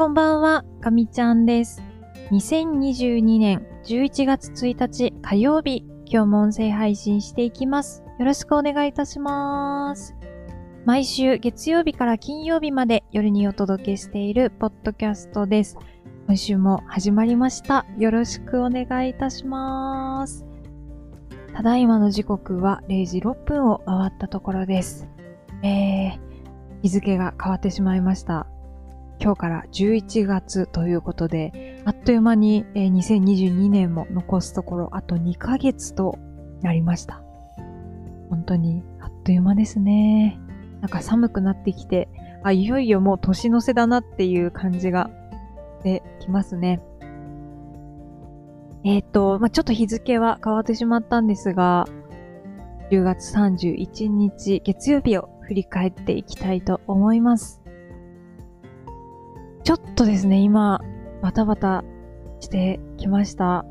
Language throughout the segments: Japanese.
こんばんは、かみちゃんです。2022年11月1日火曜日、今日も音声配信していきます。よろしくお願いいたします。毎週月曜日から金曜日まで夜にお届けしているポッドキャストです。今週も始まりました。よろしくお願いいたします。ただいまの時刻は0時6分を回ったところです。えー、日付が変わってしまいました。今日から11月ということで、あっという間に、2022年も残すところあと2ヶ月となりました。本当にあっという間ですね。なんか寒くなってきて、あ、いよいよもう年の瀬だなっていう感じがしてきますね。えっ、と、まあ、ちょっと日付は変わってしまったんですが、10月31日月曜日を振り返っていきたいと思います。ちょっとですね、今、バタバタしてきました。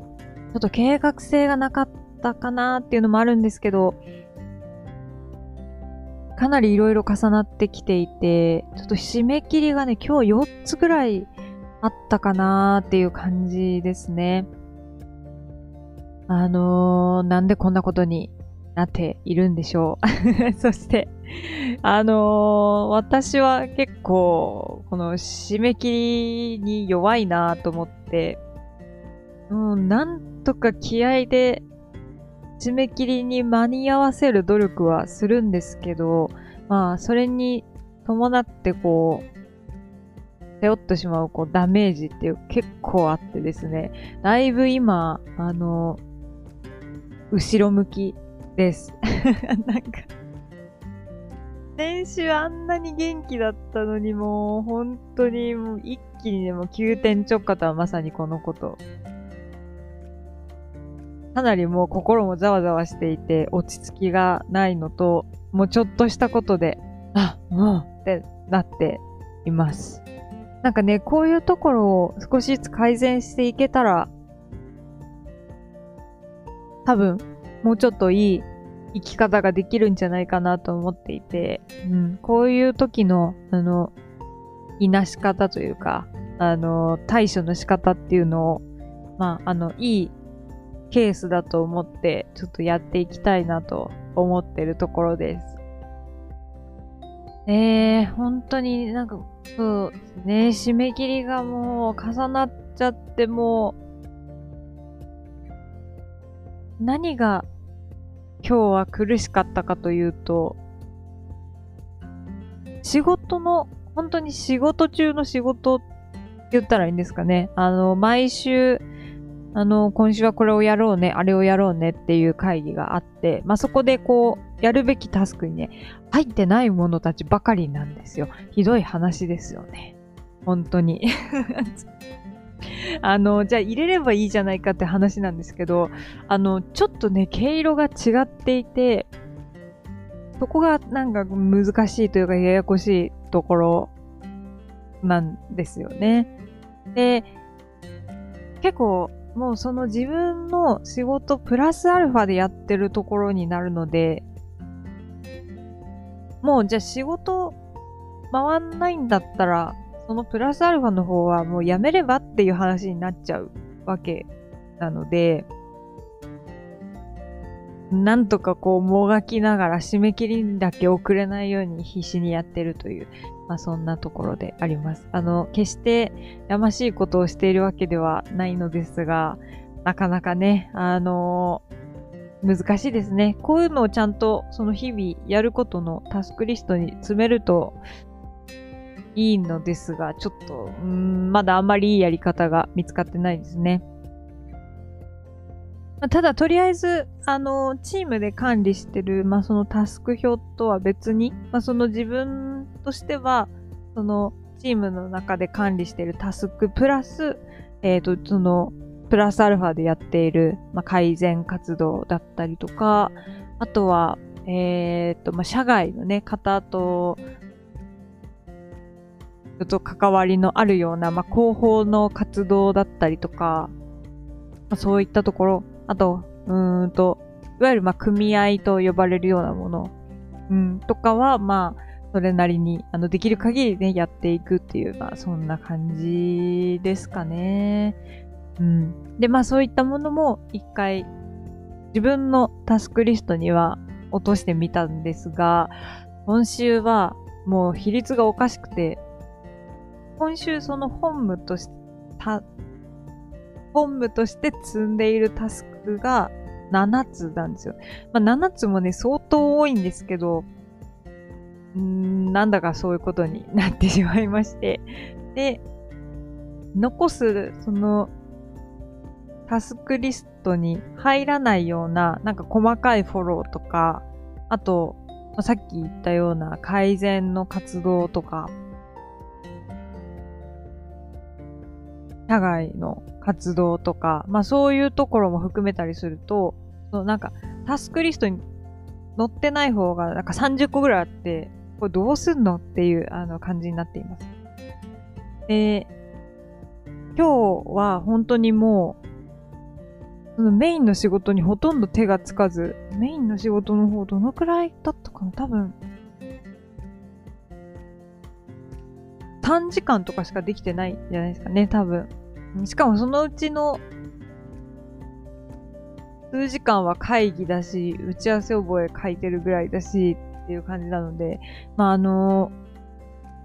ちょっと計画性がなかったかなっていうのもあるんですけど、かなり色々重なってきていて、ちょっと締め切りがね、今日4つぐらいあったかなっていう感じですね。あのー、なんでこんなことになっているんでしょう。そして、あのー私は結構、この締め切りに弱いなと思って、うん、なんとか気合で締め切りに間に合わせる努力はするんですけど、まあ、それに伴ってこう、背負ってしまうこうダメージっていう結構あってですね、だいぶ今、あの、後ろ向きです。なんか、先週あんなに元気だったのにもう本当にもう一気にでも急転直下とはまさにこのこと。かなりもう心もざわざわしていて落ち着きがないのと、もうちょっとしたことで、あ、もうってなっています。なんかね、こういうところを少しずつ改善していけたら、多分、もうちょっといい生き方ができるんじゃないかなと思っていて、うん、こういう時の、あの、いなし方というか、あの、対処の仕方っていうのを、まあ、あの、いいケースだと思って、ちょっとやっていきたいなと思ってるところです。えー、本当になんか、そうですね、締め切りがもう重なっちゃって、もう、何が今日は苦しかったかというと、仕事の、本当に仕事中の仕事って言ったらいいんですかね。あの、毎週、あの、今週はこれをやろうね、あれをやろうねっていう会議があって、まあ、そこでこう、やるべきタスクにね、入ってないものたちばかりなんですよ。ひどい話ですよね。本当に。あの、じゃあ入れればいいじゃないかって話なんですけど、あの、ちょっとね、毛色が違っていて、そこがなんか難しいというかややこしいところなんですよね。で、結構もうその自分の仕事プラスアルファでやってるところになるので、もうじゃあ仕事回んないんだったら、そのプラスアルファの方はもうやめればっていう話になっちゃうわけなので、なんとかこうもがきながら締め切りだけ遅れないように必死にやってるという、まあそんなところであります。あの、決してやましいことをしているわけではないのですが、なかなかね、あの難しいですね。こういうのをちゃんとその日々やることのタスクリストに詰めるといいのですが、ちょっと、うん、まだあんまりいいやり方が見つかってないですね。ただ、とりあえず、あの、チームで管理してる、まあ、そのタスク表とは別に、まあ、その自分としては、その、チームの中で管理してるタスクプラス、えっ、と、その、プラスアルファでやっている、まあ、改善活動だったりとか、あとは、えっ、と、まあ、社外のね、方と、ちょっと関わりのあるような、まあ、広報の活動だったりとか、まあ、そういったところ、あと、うんと、いわゆる、まあ、組合と呼ばれるようなもの、うん、とかは、まあ、それなりに、あの、できる限りね、やっていくっていう、まあ、そんな感じですかね。うん。で、まあ、そういったものも一回、自分のタスクリストには落としてみたんですが、今週はもう比率がおかしくて、今週その本務として、本務として積んでいるタスクが7つなんですよ。まあ、7つもね、相当多いんですけど、んなんだかそういうことになってしまいまして。で、残す、その、タスクリストに入らないような、なんか細かいフォローとか、あと、さっき言ったような改善の活動とか、社外の活動とか、まあそういうところも含めたりすると、そのなんかタスクリストに載ってない方がなんか30個ぐらいあって、これどうすんのっていうあの感じになっています。で、今日は本当にもう、そのメインの仕事にほとんど手がつかず、メインの仕事の方どのくらいだったかな多分、3時間とかしかできてないんじゃないですかね、多分。しかもそのうちの数時間は会議だし、打ち合わせ覚え書いてるぐらいだし、っていう感じなので、まあ、あの、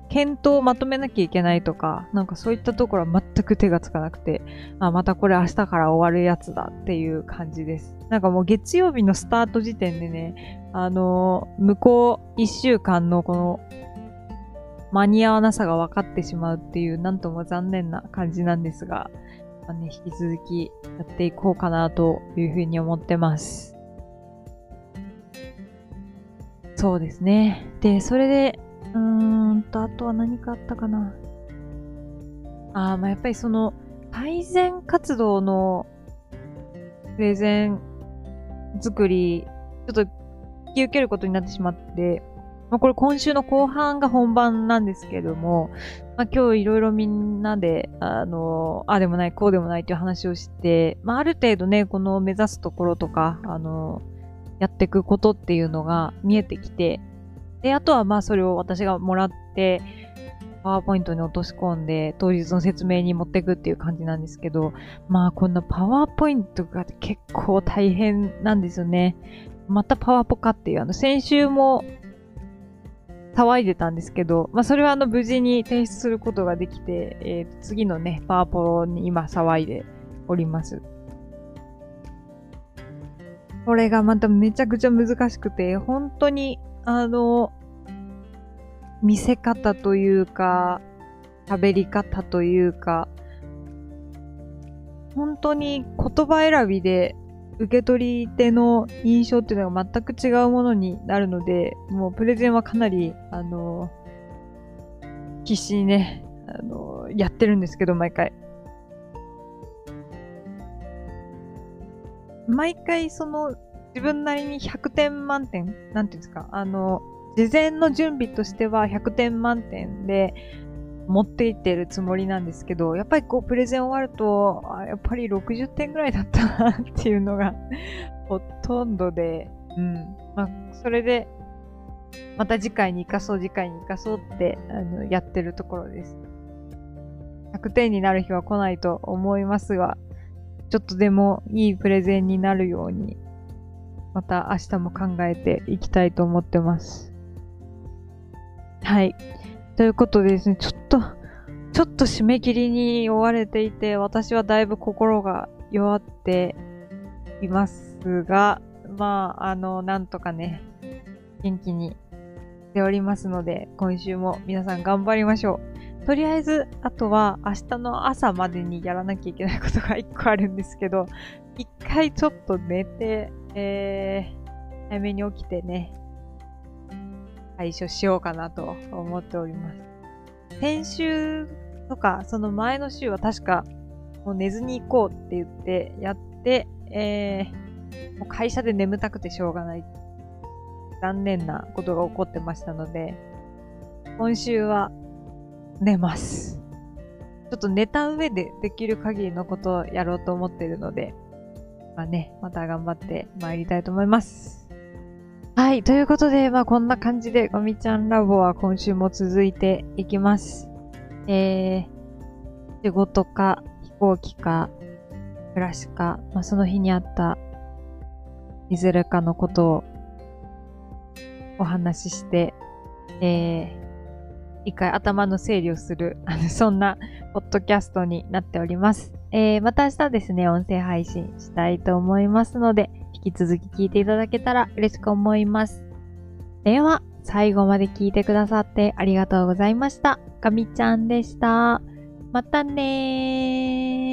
検討をまとめなきゃいけないとか、なんかそういったところは全く手がつかなくて、あ、またこれ明日から終わるやつだっていう感じです。なんかもう月曜日のスタート時点でね、あの、向こう一週間のこの間に合わなさが分かってしまうっていう、なんとも残念な感じなんですが、まあね、引き続きやっていこうかなというふうに思ってます。そうですね。で、それで、うーんと、あとは何かあったかな。ああ、まあやっぱりその、改善活動のプレゼン作り、ちょっと引き受けることになってしまって、まあ、これ今週の後半が本番なんですけども、まあ、今日いろいろみんなで、あの、あでもない、こうでもないという話をして、まあ、ある程度ね、この目指すところとか、あの、やっていくことっていうのが見えてきて、で、あとはまあそれを私がもらって、パワーポイントに落とし込んで、当日の説明に持っていくっていう感じなんですけど、まあこんなパワーポイントが結構大変なんですよね。またパワポかっていう、あの、先週も騒いでたんですけど、まあ、それはあの、無事に提出することができて、えー、次のね、パワポに今騒いでおります。これがまためちゃくちゃ難しくて、本当に、あの、見せ方というか、喋り方というか、本当に言葉選びで受け取り手の印象っていうのが全く違うものになるので、もうプレゼンはかなり、あの、必死にね、あの、やってるんですけど、毎回。毎回その自分なりに100点満点、なんていうんですか、あの、事前の準備としては100点満点で、持っていってるつもりなんですけど、やっぱりこうプレゼン終わると、やっぱり60点ぐらいだったなっていうのが ほとんどで、うん。まあ、それで、また次回に生かそう、次回に生かそうってあのやってるところです。100点になる日は来ないと思いますが、ちょっとでもいいプレゼンになるように、また明日も考えていきたいと思ってます。はい。ということでですね、ちょっと、ちょっと締め切りに追われていて、私はだいぶ心が弱っていますが、まあ、あの、なんとかね、元気にしておりますので、今週も皆さん頑張りましょう。とりあえず、あとは明日の朝までにやらなきゃいけないことが一個あるんですけど、一回ちょっと寝て、えー、早めに起きてね、対処しようかなと思っております。先週とか、その前の週は確か、もう寝ずに行こうって言ってやって、えー、もう会社で眠たくてしょうがない。残念なことが起こってましたので、今週は寝ます。ちょっと寝た上でできる限りのことをやろうと思っているので、まあね、また頑張って参りたいと思います。はい。ということで、まあこんな感じで、ゴミちゃんラボは今週も続いていきます。えー、仕事か、飛行機か、暮らしか、まあその日にあった、いずれかのことをお話しして、えー、一回頭の整理をする、あの、そんな、ポッドキャストになっております。えー、また明日ですね、音声配信したいと思いますので、引き続き聞いていただけたら嬉しく思います。では、最後まで聞いてくださってありがとうございました。かみちゃんでした。またねー。